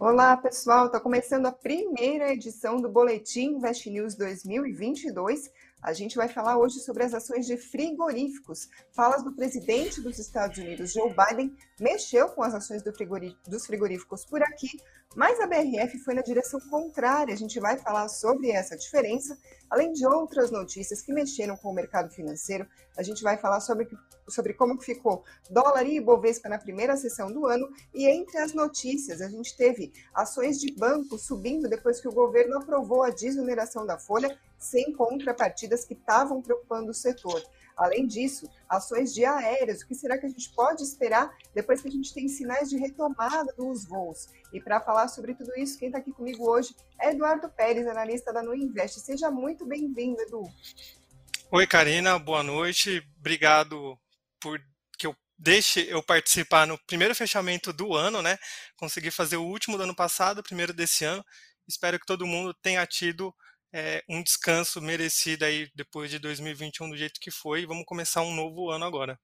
Olá, pessoal. Está começando a primeira edição do Boletim Invest News 2022. A gente vai falar hoje sobre as ações de frigoríficos. Falas do presidente dos Estados Unidos, Joe Biden, mexeu com as ações do dos frigoríficos por aqui, mas a BRF foi na direção contrária. A gente vai falar sobre essa diferença, além de outras notícias que mexeram com o mercado financeiro. A gente vai falar sobre, sobre como ficou dólar e Ibovespa na primeira sessão do ano. E entre as notícias, a gente teve ações de banco subindo depois que o governo aprovou a desoneração da folha, sem contrapartidas que estavam preocupando o setor. Além disso, ações de aéreos, o que será que a gente pode esperar depois que a gente tem sinais de retomada dos voos? E para falar sobre tudo isso, quem está aqui comigo hoje é Eduardo Pérez, analista da Nuinvest. Seja muito bem-vindo, Edu. Oi, Karina, boa noite. Obrigado por que eu deixe eu participar no primeiro fechamento do ano, né? Consegui fazer o último do ano passado, o primeiro desse ano. Espero que todo mundo tenha tido é, um descanso merecido aí depois de 2021 do jeito que foi. Vamos começar um novo ano agora.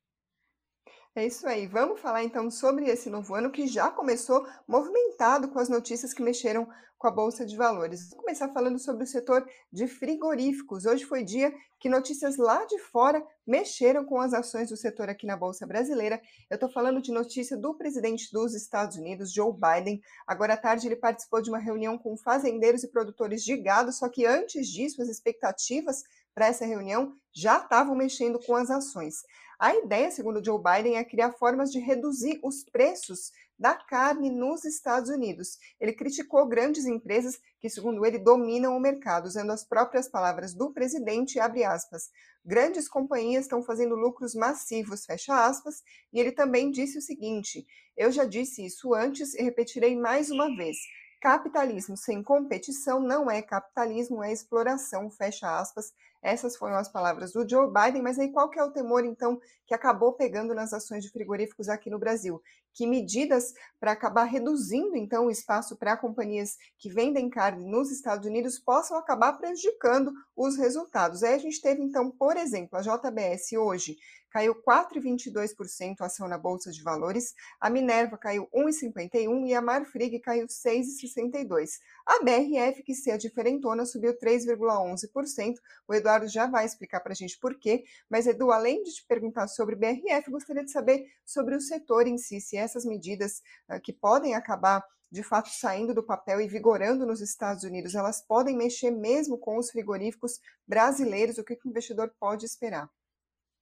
É isso aí. Vamos falar então sobre esse novo ano que já começou movimentado com as notícias que mexeram com a Bolsa de Valores. Vou começar falando sobre o setor de frigoríficos. Hoje foi dia que notícias lá de fora mexeram com as ações do setor aqui na Bolsa Brasileira. Eu estou falando de notícia do presidente dos Estados Unidos, Joe Biden. Agora à tarde ele participou de uma reunião com fazendeiros e produtores de gado, só que antes disso as expectativas para essa reunião já estavam mexendo com as ações. A ideia, segundo Joe Biden, é criar formas de reduzir os preços da carne nos Estados Unidos. Ele criticou grandes empresas que, segundo ele, dominam o mercado, usando as próprias palavras do presidente, aspas. Grandes companhias estão fazendo lucros massivos, fecha aspas, e ele também disse o seguinte: eu já disse isso antes e repetirei mais uma vez. Capitalismo sem competição não é capitalismo, é exploração, fecha aspas. Essas foram as palavras do Joe Biden, mas aí qual que é o temor, então, que acabou pegando nas ações de frigoríficos aqui no Brasil? Que medidas para acabar reduzindo, então, o espaço para companhias que vendem carne nos Estados Unidos possam acabar prejudicando os resultados. Aí a gente teve, então, por exemplo, a JBS hoje caiu 4,22% a ação na Bolsa de Valores, a Minerva caiu 1,51% e a Marfrig caiu 6,62%. A BRF, que se a diferentona, subiu 3,11%. O Eduardo já vai explicar para a gente por quê, mas Edu, além de te perguntar sobre BRF, gostaria de saber sobre o setor em si, se essas medidas uh, que podem acabar de fato saindo do papel e vigorando nos Estados Unidos, elas podem mexer mesmo com os frigoríficos brasileiros, o que o investidor pode esperar?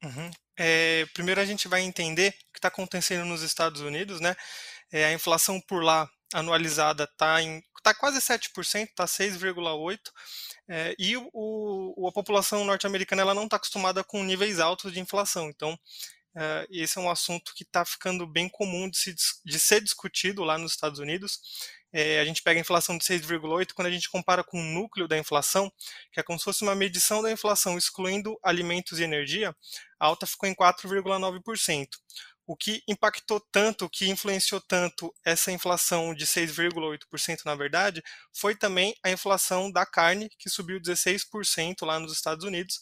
Uhum. É, primeiro a gente vai entender o que está acontecendo nos Estados Unidos, né? É, a inflação por lá anualizada está tá quase 7%, está 6,8%, é, e o, o, a população norte-americana ela não está acostumada com níveis altos de inflação. Então, é, esse é um assunto que está ficando bem comum de, se, de ser discutido lá nos Estados Unidos. É, a gente pega a inflação de 6,8, quando a gente compara com o núcleo da inflação, que é como se fosse uma medição da inflação excluindo alimentos e energia, a alta ficou em 4,9%. O que impactou tanto, o que influenciou tanto essa inflação de 6,8%, na verdade, foi também a inflação da carne, que subiu 16% lá nos Estados Unidos.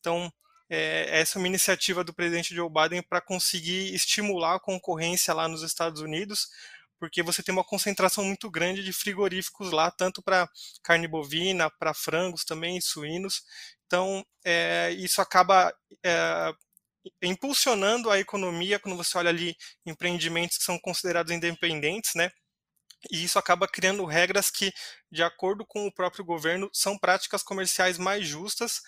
Então, é, essa é uma iniciativa do presidente Joe Biden para conseguir estimular a concorrência lá nos Estados Unidos, porque você tem uma concentração muito grande de frigoríficos lá, tanto para carne bovina, para frangos também, suínos. Então, é, isso acaba é, impulsionando a economia quando você olha ali empreendimentos que são considerados independentes, né? E isso acaba criando regras que, de acordo com o próprio governo, são práticas comerciais mais justas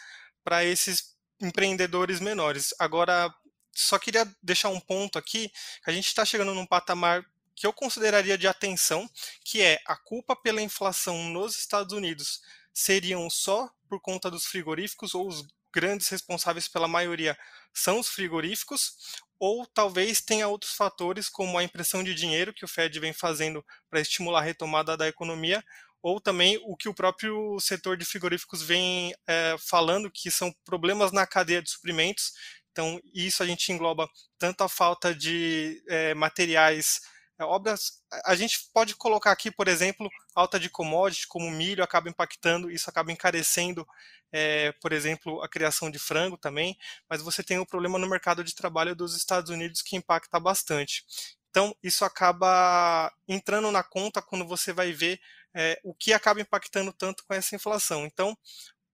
para esses empreendedores menores. Agora, só queria deixar um ponto aqui, que a gente está chegando num patamar que eu consideraria de atenção, que é a culpa pela inflação nos Estados Unidos seriam só por conta dos frigoríficos ou os grandes responsáveis pela maioria são os frigoríficos, ou talvez tenha outros fatores como a impressão de dinheiro que o Fed vem fazendo para estimular a retomada da economia, ou também o que o próprio setor de frigoríficos vem é, falando, que são problemas na cadeia de suprimentos. Então, isso a gente engloba tanto a falta de é, materiais é, obras, a gente pode colocar aqui, por exemplo, alta de commodity, como milho, acaba impactando, isso acaba encarecendo, é, por exemplo, a criação de frango também, mas você tem o um problema no mercado de trabalho dos Estados Unidos que impacta bastante. Então, isso acaba entrando na conta quando você vai ver é, o que acaba impactando tanto com essa inflação. Então,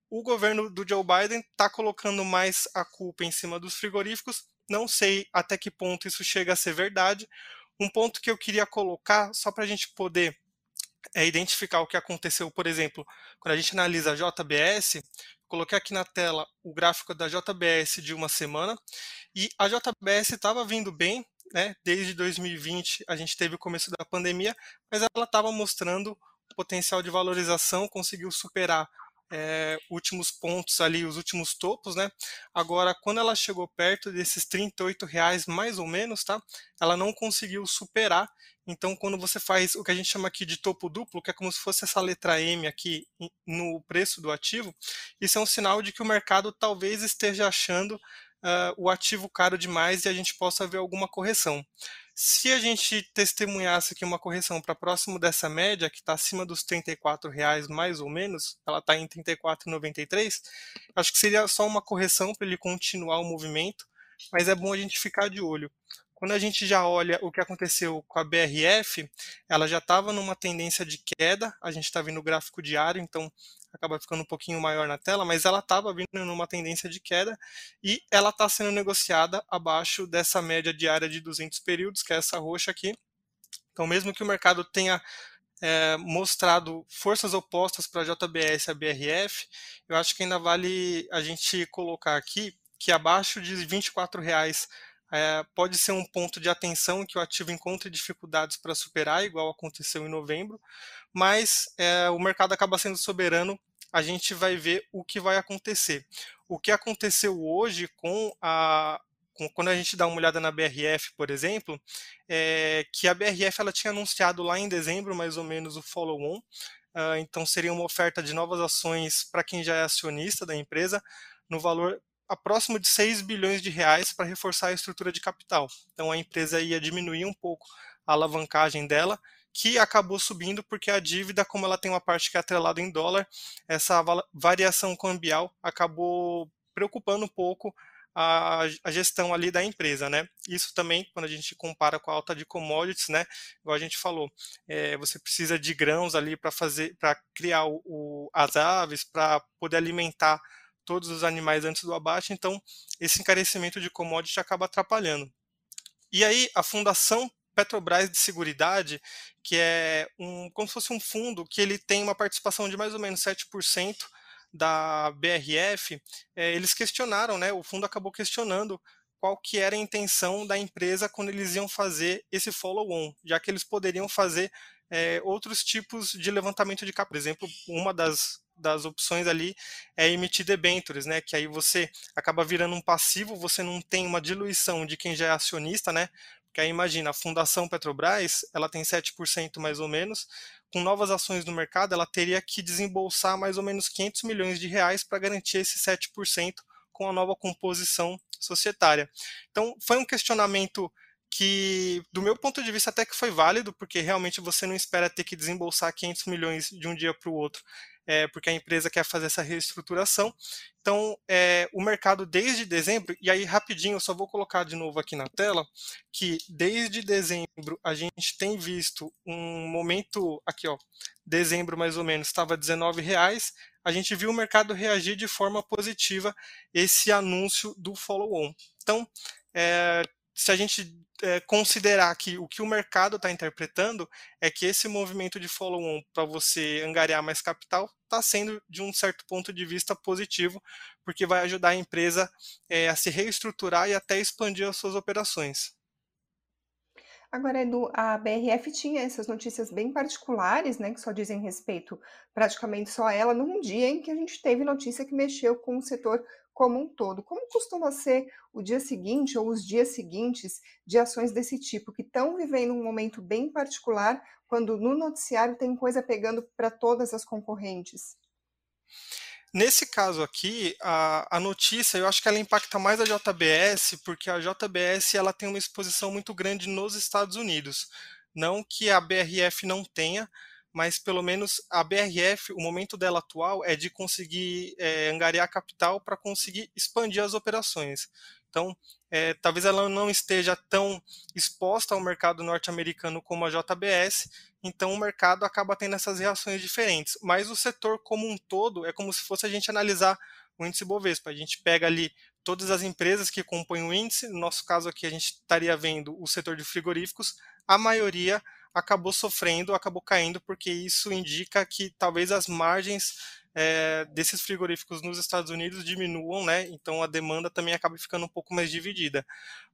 o governo do Joe Biden está colocando mais a culpa em cima dos frigoríficos. Não sei até que ponto isso chega a ser verdade. Um ponto que eu queria colocar, só para a gente poder é, identificar o que aconteceu, por exemplo, quando a gente analisa a JBS, coloquei aqui na tela o gráfico da JBS de uma semana, e a JBS estava vindo bem, né? Desde 2020 a gente teve o começo da pandemia, mas ela estava mostrando potencial de valorização, conseguiu superar é, últimos pontos ali, os últimos topos, né? Agora, quando ela chegou perto desses 38 reais mais ou menos, tá? Ela não conseguiu superar. Então, quando você faz o que a gente chama aqui de topo duplo, que é como se fosse essa letra M aqui no preço do ativo, isso é um sinal de que o mercado talvez esteja achando uh, o ativo caro demais e a gente possa ver alguma correção. Se a gente testemunhasse aqui uma correção para próximo dessa média, que está acima dos R$ reais mais ou menos, ela está em R$ 34,93, acho que seria só uma correção para ele continuar o movimento, mas é bom a gente ficar de olho. Quando a gente já olha o que aconteceu com a BRF, ela já estava numa tendência de queda, a gente está vendo o gráfico diário, então acaba ficando um pouquinho maior na tela, mas ela estava vindo numa tendência de queda e ela está sendo negociada abaixo dessa média diária de 200 períodos, que é essa roxa aqui. Então, mesmo que o mercado tenha é, mostrado forças opostas para a JBS e a BRF, eu acho que ainda vale a gente colocar aqui que abaixo de 24 reais é, pode ser um ponto de atenção que o ativo encontre dificuldades para superar, igual aconteceu em novembro, mas é, o mercado acaba sendo soberano, a gente vai ver o que vai acontecer. O que aconteceu hoje com a, com, quando a gente dá uma olhada na BRF, por exemplo, é que a BRF ela tinha anunciado lá em dezembro, mais ou menos, o follow-on, uh, então seria uma oferta de novas ações para quem já é acionista da empresa, no valor a próximo de 6 bilhões de reais para reforçar a estrutura de capital. Então a empresa ia diminuir um pouco a alavancagem dela, que acabou subindo porque a dívida, como ela tem uma parte que é atrelada em dólar, essa variação cambial acabou preocupando um pouco a, a, gestão ali da empresa, né? Isso também, quando a gente compara com a alta de commodities, né? Igual a gente falou, é, você precisa de grãos ali para fazer, para criar o, o, as aves, para poder alimentar todos os animais antes do abate, então esse encarecimento de commodity acaba atrapalhando. E aí a Fundação Petrobras de Seguridade, que é um, como se fosse um fundo que ele tem uma participação de mais ou menos 7% da BRF, é, eles questionaram, né, o fundo acabou questionando qual que era a intenção da empresa quando eles iam fazer esse follow-on, já que eles poderiam fazer é, outros tipos de levantamento de capital. Por exemplo, uma das das opções ali é emitir debentures, né? Que aí você acaba virando um passivo, você não tem uma diluição de quem já é acionista, né? Porque aí imagina, a Fundação Petrobras, ela tem 7% mais ou menos, com novas ações no mercado, ela teria que desembolsar mais ou menos 500 milhões de reais para garantir esse 7% com a nova composição societária. Então, foi um questionamento que, do meu ponto de vista, até que foi válido, porque realmente você não espera ter que desembolsar 500 milhões de um dia para o outro é, porque a empresa quer fazer essa reestruturação. Então, é, o mercado desde dezembro, e aí rapidinho, eu só vou colocar de novo aqui na tela, que desde dezembro a gente tem visto um momento, aqui ó, dezembro mais ou menos, estava R$19,00, a gente viu o mercado reagir de forma positiva esse anúncio do follow-on. Então, é, se a gente é, considerar que o que o mercado está interpretando é que esse movimento de follow-on para você angariar mais capital está sendo, de um certo ponto de vista, positivo, porque vai ajudar a empresa é, a se reestruturar e até expandir as suas operações. Agora, Edu, a BRF tinha essas notícias bem particulares, né, que só dizem respeito praticamente só a ela, num dia em que a gente teve notícia que mexeu com o setor como um todo. Como costuma ser o dia seguinte ou os dias seguintes de ações desse tipo, que estão vivendo um momento bem particular, quando no noticiário tem coisa pegando para todas as concorrentes? Nesse caso aqui, a, a, notícia, eu acho que ela impacta mais a JBS, porque a JBS ela tem uma exposição muito grande nos Estados Unidos. Não que a BRF não tenha, mas pelo menos a BRF, o momento dela atual é de conseguir é, angariar capital para conseguir expandir as operações. Então, é, talvez ela não esteja tão exposta ao mercado norte-americano como a JBS, então o mercado acaba tendo essas reações diferentes. Mas o setor como um todo é como se fosse a gente analisar o índice Bovespa. A gente pega ali todas as empresas que compõem o índice, no nosso caso aqui a gente estaria vendo o setor de frigoríficos, a maioria acabou sofrendo, acabou caindo, porque isso indica que talvez as margens é, desses frigoríficos nos Estados Unidos diminuam, né? Então a demanda também acaba ficando um pouco mais dividida.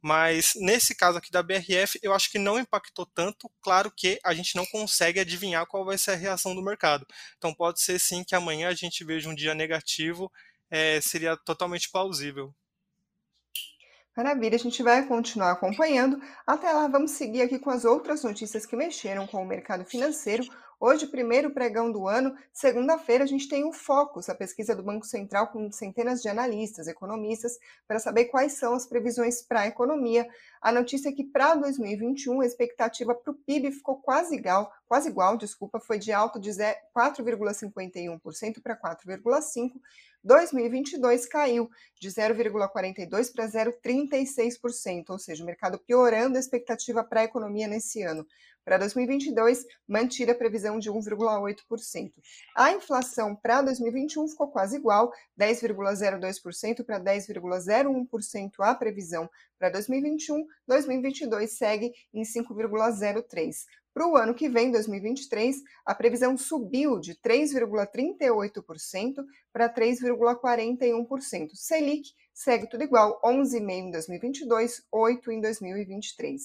Mas nesse caso aqui da BRF, eu acho que não impactou tanto. Claro que a gente não consegue adivinhar qual vai ser a reação do mercado. Então pode ser sim que amanhã a gente veja um dia negativo, é, seria totalmente plausível. Maravilha, a gente vai continuar acompanhando. Até lá, vamos seguir aqui com as outras notícias que mexeram com o mercado financeiro. Hoje, primeiro pregão do ano, segunda-feira, a gente tem o Focus, a pesquisa do Banco Central com centenas de analistas, economistas, para saber quais são as previsões para a economia. A notícia é que para 2021 a expectativa para o PIB ficou quase igual, quase igual, desculpa, foi de alto de 4,51% para 4,5%. 2022 caiu de 0,42% para 0,36%, ou seja, o mercado piorando a expectativa para a economia nesse ano. Para 2022, mantida a previsão de 1,8%. A inflação para 2021 ficou quase igual, 10,02% para 10,01% a previsão para 2021. 2022 segue em 5,03%. Para o ano que vem, 2023, a previsão subiu de 3,38% para 3,41%. Selic segue tudo igual, 11,5% em 2022, 8% em 2023.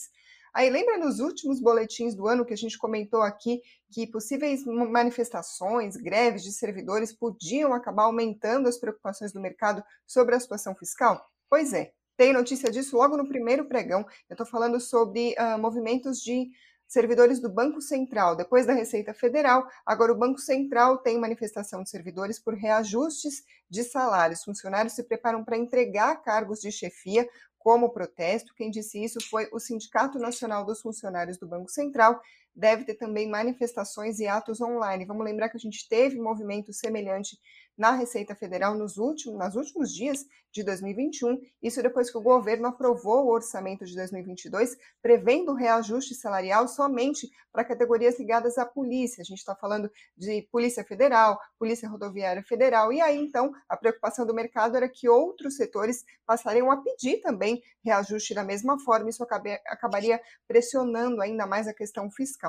Aí lembra nos últimos boletins do ano que a gente comentou aqui que possíveis manifestações, greves de servidores podiam acabar aumentando as preocupações do mercado sobre a situação fiscal? Pois é, tem notícia disso logo no primeiro pregão. Eu estou falando sobre uh, movimentos de servidores do Banco Central. Depois da Receita Federal, agora o Banco Central tem manifestação de servidores por reajustes de salários. Funcionários se preparam para entregar cargos de chefia como protesto. Quem disse isso foi o Sindicato Nacional dos Funcionários do Banco Central. Deve ter também manifestações e atos online. Vamos lembrar que a gente teve movimento semelhante na Receita Federal nos últimos, nos últimos dias de 2021, isso depois que o governo aprovou o orçamento de 2022, prevendo reajuste salarial somente para categorias ligadas à polícia. A gente está falando de Polícia Federal, Polícia Rodoviária Federal, e aí então a preocupação do mercado era que outros setores passariam a pedir também reajuste da mesma forma, isso acabaria pressionando ainda mais a questão fiscal.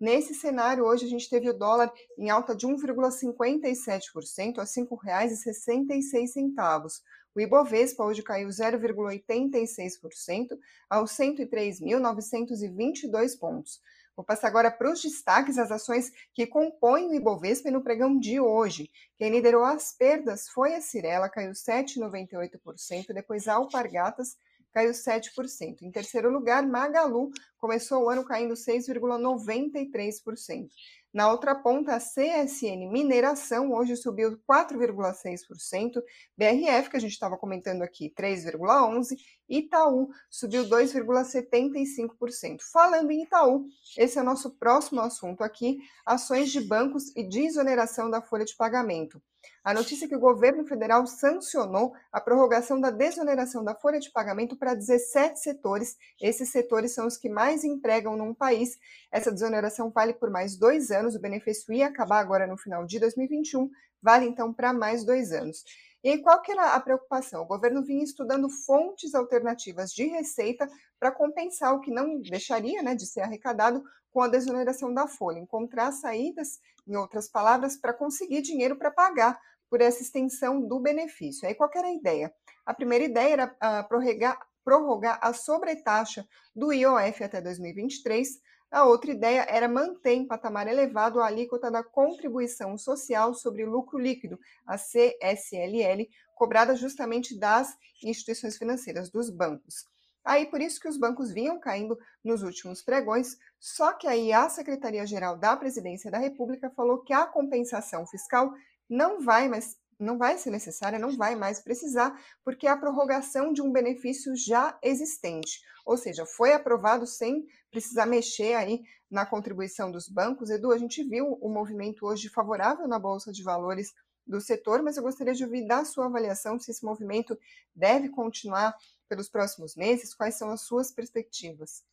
Nesse cenário, hoje a gente teve o dólar em alta de 1,57% a R$ 5,66. O Ibovespa hoje caiu 0,86% aos 103.922 pontos. Vou passar agora para os destaques, as ações que compõem o Ibovespa no pregão de hoje. Quem liderou as perdas foi a Cirela, caiu 7,98%, depois a Alpargatas caiu 7%. Em terceiro lugar, Magalu começou o ano caindo 6,93%. Na outra ponta, a CSN Mineração hoje subiu 4,6%, BRF, que a gente estava comentando aqui, 3,11%, Itaú subiu 2,75%. Falando em Itaú, esse é o nosso próximo assunto aqui, ações de bancos e desoneração da folha de pagamento. A notícia é que o governo federal sancionou a prorrogação da desoneração da folha de pagamento para 17 setores. Esses setores são os que mais empregam num país. Essa desoneração vale por mais dois anos. O benefício ia acabar agora no final de 2021, vale então para mais dois anos. E aí, qual que era a preocupação? O governo vinha estudando fontes alternativas de receita para compensar o que não deixaria né, de ser arrecadado com a desoneração da folha, encontrar saídas, em outras palavras, para conseguir dinheiro para pagar por essa extensão do benefício. Aí qual era a ideia? A primeira ideia era uh, prorrogar, prorrogar a sobretaxa do IOF até 2023, a outra ideia era manter em patamar elevado a alíquota da contribuição social sobre lucro líquido, a CSLL, cobrada justamente das instituições financeiras, dos bancos. Aí por isso que os bancos vinham caindo nos últimos pregões, só que aí a Secretaria-Geral da Presidência da República falou que a compensação fiscal não vai mais não vai ser necessária, não vai mais precisar, porque é a prorrogação de um benefício já existente. Ou seja, foi aprovado sem precisar mexer aí na contribuição dos bancos. Edu, a gente viu o movimento hoje favorável na Bolsa de Valores do setor, mas eu gostaria de ouvir da sua avaliação se esse movimento deve continuar pelos próximos meses? Quais são as suas perspectivas?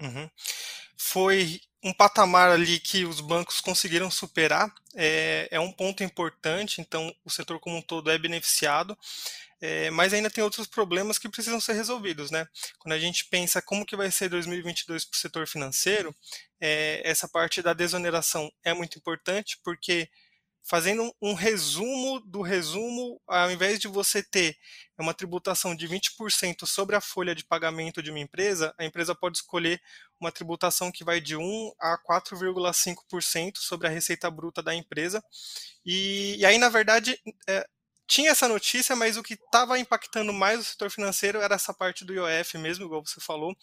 Uhum. Foi um patamar ali que os bancos conseguiram superar, é, é, um ponto importante, então o setor como um todo é beneficiado, é, mas ainda tem outros problemas que precisam ser resolvidos, né? Quando a gente pensa como que vai ser 2022 para o setor financeiro, é, essa parte da desoneração é muito importante, porque fazendo um resumo do resumo, ao invés de você ter uma tributação de 20% sobre a folha de pagamento de uma empresa, a empresa pode escolher uma tributação que vai de 1 a 4,5% sobre a receita bruta da empresa. E, e aí, na verdade, é, tinha essa notícia, mas o que estava impactando mais o setor financeiro era essa parte do IOF mesmo, igual você falou.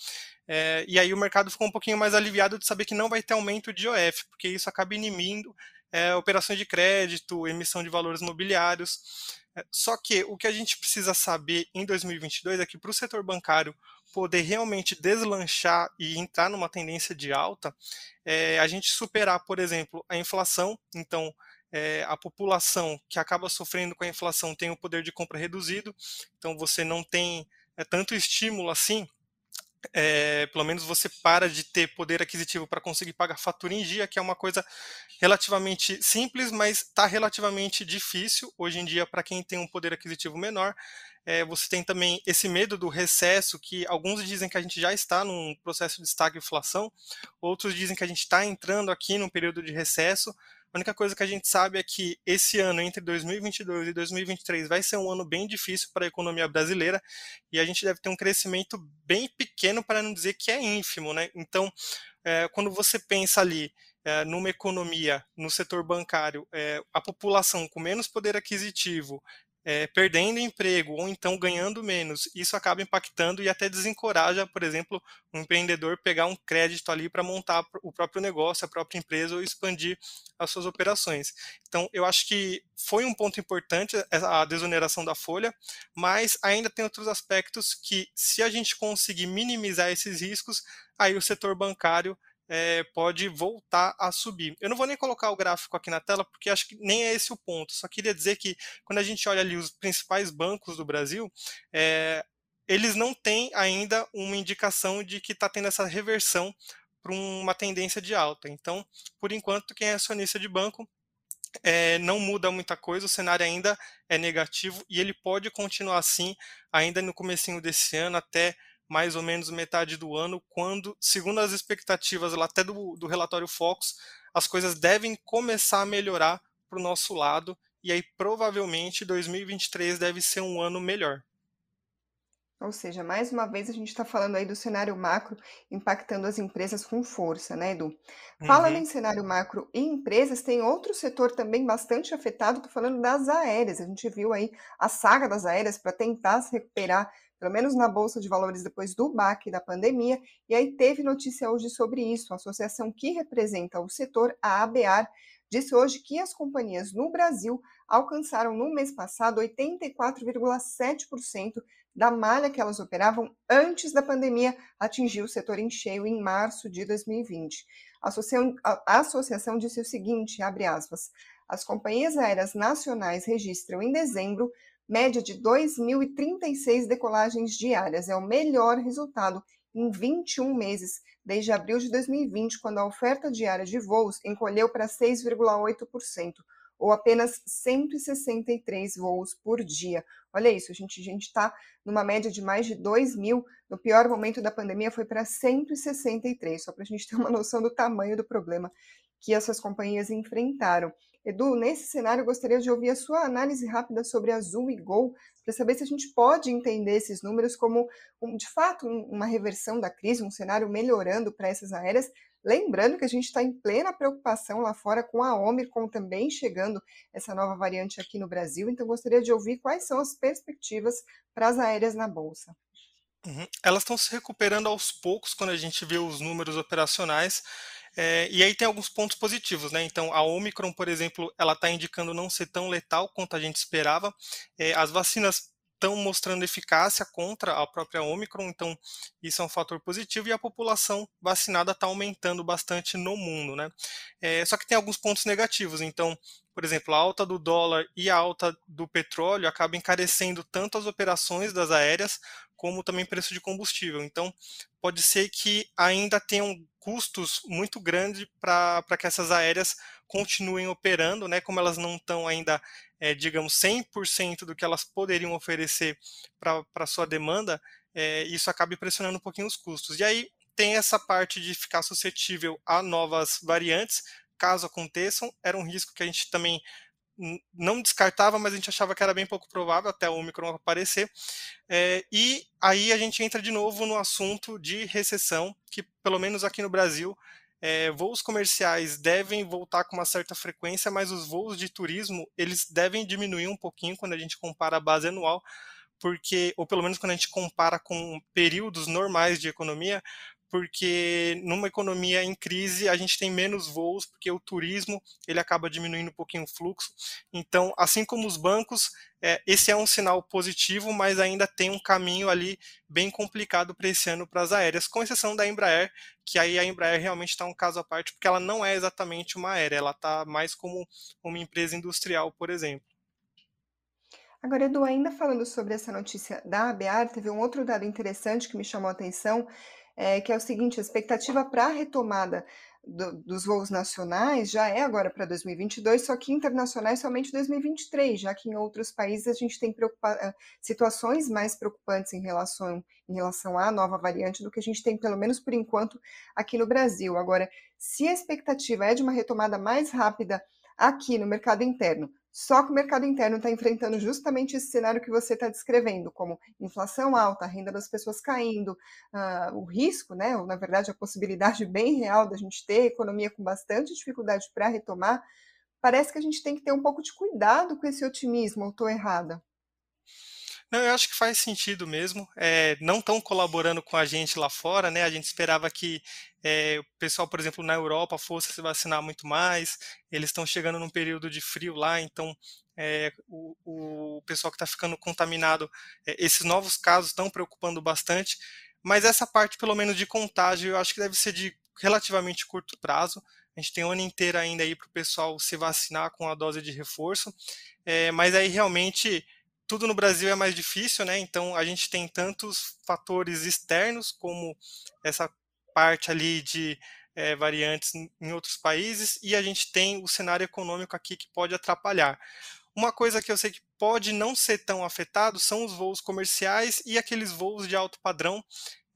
É, e aí o mercado ficou um pouquinho mais aliviado de saber que não vai ter aumento de IOF, porque isso acaba inimindo é, operações de crédito, emissão de valores mobiliários. É, só que o que a gente precisa saber em 2022 é que para o setor bancário poder realmente deslanchar e entrar numa tendência de alta, é, a gente superar, por exemplo, a inflação. Então, é, a população que acaba sofrendo com a inflação tem o poder de compra reduzido, então você não tem é, tanto estímulo assim é, pelo menos você para de ter poder aquisitivo para conseguir pagar fatura em dia, que é uma coisa relativamente simples, mas está relativamente difícil hoje em dia para quem tem um poder aquisitivo menor. É, você tem também esse medo do recesso, que alguns dizem que a gente já está num processo de estagflação, outros dizem que a gente está entrando aqui num período de recesso, a única coisa que a gente sabe é que esse ano, entre 2022 e 2023, vai ser um ano bem difícil para a economia brasileira e a gente deve ter um crescimento bem pequeno, para não dizer que é ínfimo. Né? Então, é, quando você pensa ali é, numa economia, no setor bancário, é, a população com menos poder aquisitivo, é, perdendo emprego ou então ganhando menos, isso acaba impactando e até desencoraja, por exemplo, um empreendedor pegar um crédito ali para montar o próprio negócio, a própria empresa ou expandir as suas operações. Então, eu acho que foi um ponto importante a desoneração da folha, mas ainda tem outros aspectos que, se a gente conseguir minimizar esses riscos, aí o setor bancário é, pode voltar a subir. Eu não vou nem colocar o gráfico aqui na tela, porque acho que nem é esse o ponto. Só queria dizer que quando a gente olha ali os principais bancos do Brasil, é, eles não têm ainda uma indicação de que está tendo essa reversão para uma tendência de alta. Então, por enquanto, quem é acionista de banco é, não muda muita coisa, o cenário ainda é negativo e ele pode continuar assim ainda no comecinho desse ano até mais ou menos metade do ano, quando, segundo as expectativas lá até do, do relatório Focus, as coisas devem começar a melhorar para o nosso lado, e aí provavelmente 2023 deve ser um ano melhor. Ou seja, mais uma vez a gente está falando aí do cenário macro impactando as empresas com força, né, Edu? Falando uhum. em cenário macro e empresas, tem outro setor também bastante afetado, estou falando das aéreas. A gente viu aí a saga das aéreas para tentar se recuperar pelo menos na Bolsa de Valores depois do baque da pandemia, e aí teve notícia hoje sobre isso. A associação que representa o setor, a ABAR, disse hoje que as companhias no Brasil alcançaram no mês passado 84,7% da malha que elas operavam antes da pandemia atingir o setor em cheio em março de 2020. A associação, a associação disse o seguinte, abre aspas, as companhias aéreas nacionais registram em dezembro média de 2.036 decolagens diárias. É o melhor resultado em 21 meses, desde abril de 2020, quando a oferta diária de voos encolheu para 6,8%, ou apenas 163 voos por dia. Olha isso, a gente está numa média de mais de 2 mil. No pior momento da pandemia foi para 163, só para a gente ter uma noção do tamanho do problema que essas companhias enfrentaram. Edu, nesse cenário, gostaria de ouvir a sua análise rápida sobre Azul e Gol, para saber se a gente pode entender esses números como, um, de fato, um, uma reversão da crise, um cenário melhorando para essas aéreas. Lembrando que a gente está em plena preocupação lá fora com a Omicron também chegando essa nova variante aqui no Brasil. Então, gostaria de ouvir quais são as perspectivas para as aéreas na Bolsa. Uhum. Elas estão se recuperando aos poucos quando a gente vê os números operacionais. É, e aí tem alguns pontos positivos, né? Então, a Omicron, por exemplo, ela está indicando não ser tão letal quanto a gente esperava. É, as vacinas estão mostrando eficácia contra a própria Omicron, então isso é um fator positivo e a população vacinada está aumentando bastante no mundo, né? É, só que tem alguns pontos negativos, então, por exemplo, a alta do dólar e a alta do petróleo acabam encarecendo tanto as operações das aéreas como também preço de combustível. Então, pode ser que ainda tenham custos muito grandes para que essas aéreas continuem operando, né? Como elas não estão ainda, é, digamos, 100% do que elas poderiam oferecer para sua demanda, é, isso acaba pressionando um pouquinho os custos. E aí tem essa parte de ficar suscetível a novas variantes, caso aconteçam, era um risco que a gente também não descartava, mas a gente achava que era bem pouco provável até o Omicron aparecer. É, e aí a gente entra de novo no assunto de recessão, que pelo menos aqui no Brasil, é, voos comerciais devem voltar com uma certa frequência, mas os voos de turismo eles devem diminuir um pouquinho quando a gente compara a base anual, porque ou pelo menos quando a gente compara com períodos normais de economia, porque numa economia em crise a gente tem menos voos, porque o turismo ele acaba diminuindo um pouquinho o fluxo. Então, assim como os bancos, é, esse é um sinal positivo, mas ainda tem um caminho ali bem complicado para esse ano para as aéreas, com exceção da Embraer, que aí a Embraer realmente está um caso à parte, porque ela não é exatamente uma aérea, ela está mais como uma empresa industrial, por exemplo. Agora, Edu, ainda falando sobre essa notícia da ABAR, teve um outro dado interessante que me chamou a atenção, é, que é o seguinte: a expectativa para a retomada do, dos voos nacionais já é agora para 2022, só que internacionais somente 2023, já que em outros países a gente tem eh, situações mais preocupantes em relação, em relação à nova variante do que a gente tem, pelo menos por enquanto, aqui no Brasil. Agora, se a expectativa é de uma retomada mais rápida aqui no mercado interno, só que o mercado interno está enfrentando justamente esse cenário que você está descrevendo, como inflação alta, a renda das pessoas caindo, uh, o risco, né, ou na verdade a possibilidade bem real da gente ter economia com bastante dificuldade para retomar. Parece que a gente tem que ter um pouco de cuidado com esse otimismo, ou estou errada? Não, eu acho que faz sentido mesmo. É, não estão colaborando com a gente lá fora, né? A gente esperava que é, o pessoal, por exemplo, na Europa fosse se vacinar muito mais. Eles estão chegando num período de frio lá, então é, o, o, pessoal que está ficando contaminado, esses novos casos estão preocupando bastante. Mas essa parte, pelo menos de contágio, eu acho que deve ser de relativamente curto prazo. A gente tem um ano inteiro ainda aí para o pessoal se vacinar com a dose de reforço. É, mas aí realmente tudo no Brasil é mais difícil, né? Então a gente tem tantos fatores externos como essa parte ali de é, variantes em outros países e a gente tem o cenário econômico aqui que pode atrapalhar. Uma coisa que eu sei que pode não ser tão afetado são os voos comerciais e aqueles voos de alto padrão.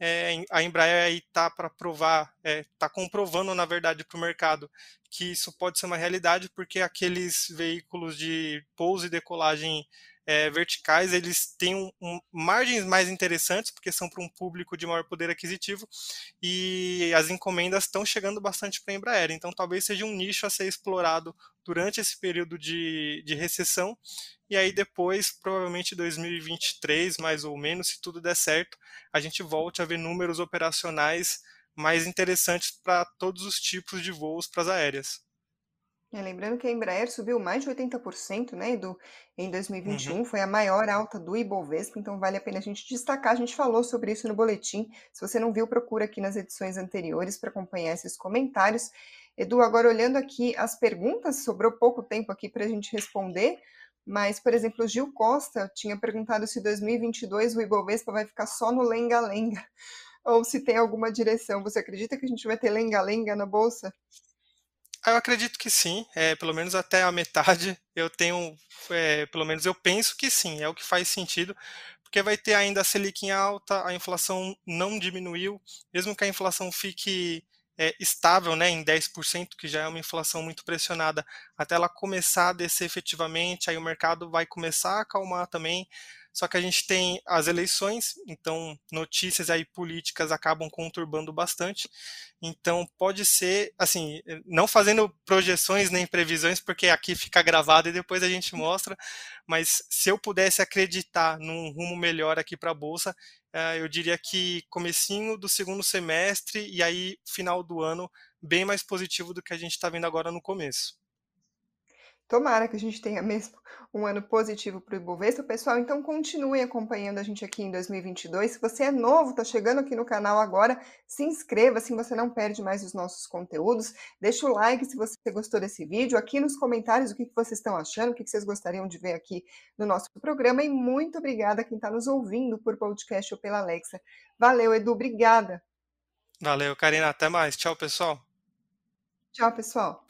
É, a Embraer está para provar, está é, tá comprovando na verdade para o mercado que isso pode ser uma realidade, porque aqueles veículos de pouso e decolagem é, verticais, eles têm um, um, margens mais interessantes, porque são para um público de maior poder aquisitivo, e as encomendas estão chegando bastante para a Embraer. Então, talvez seja um nicho a ser explorado durante esse período de, de recessão, e aí depois, provavelmente 2023, mais ou menos, se tudo der certo, a gente volte a ver números operacionais mais interessantes para todos os tipos de voos para as aéreas. É, lembrando que a Embraer subiu mais de 80%, né, Edu, em 2021, uhum. foi a maior alta do Ibovespa, então vale a pena a gente destacar, a gente falou sobre isso no boletim, se você não viu, procura aqui nas edições anteriores para acompanhar esses comentários. Edu, agora olhando aqui as perguntas, sobrou pouco tempo aqui para a gente responder, mas, por exemplo, o Gil Costa tinha perguntado se 2022 o Ibovespa vai ficar só no lenga-lenga, ou se tem alguma direção. Você acredita que a gente vai ter lenga-lenga na Bolsa? Eu acredito que sim, é, pelo menos até a metade. Eu tenho, é, pelo menos eu penso que sim, é o que faz sentido, porque vai ter ainda a Selic em alta, a inflação não diminuiu, mesmo que a inflação fique é, estável né, em 10%, que já é uma inflação muito pressionada, até ela começar a descer efetivamente, aí o mercado vai começar a acalmar também. Só que a gente tem as eleições, então notícias aí políticas acabam conturbando bastante. Então pode ser, assim, não fazendo projeções nem previsões, porque aqui fica gravado e depois a gente mostra, mas se eu pudesse acreditar num rumo melhor aqui para a bolsa, eh, eu diria que comecinho do segundo semestre e aí final do ano bem mais positivo do que a gente está vendo agora no começo. Tomara que a gente tenha mesmo um ano positivo para o Ibovespa. Pessoal, então continuem acompanhando a gente aqui em 2022. Se você é novo, está chegando aqui no canal agora, se inscreva, assim você não perde mais os nossos conteúdos. Deixa o like se você gostou desse vídeo. Aqui nos comentários o que vocês estão achando, o que vocês gostariam de ver aqui no nosso programa. E muito obrigada a quem está nos ouvindo por podcast ou pela Alexa. Valeu, Edu, obrigada. Valeu, Karina. Até mais. Tchau, pessoal. Tchau, pessoal.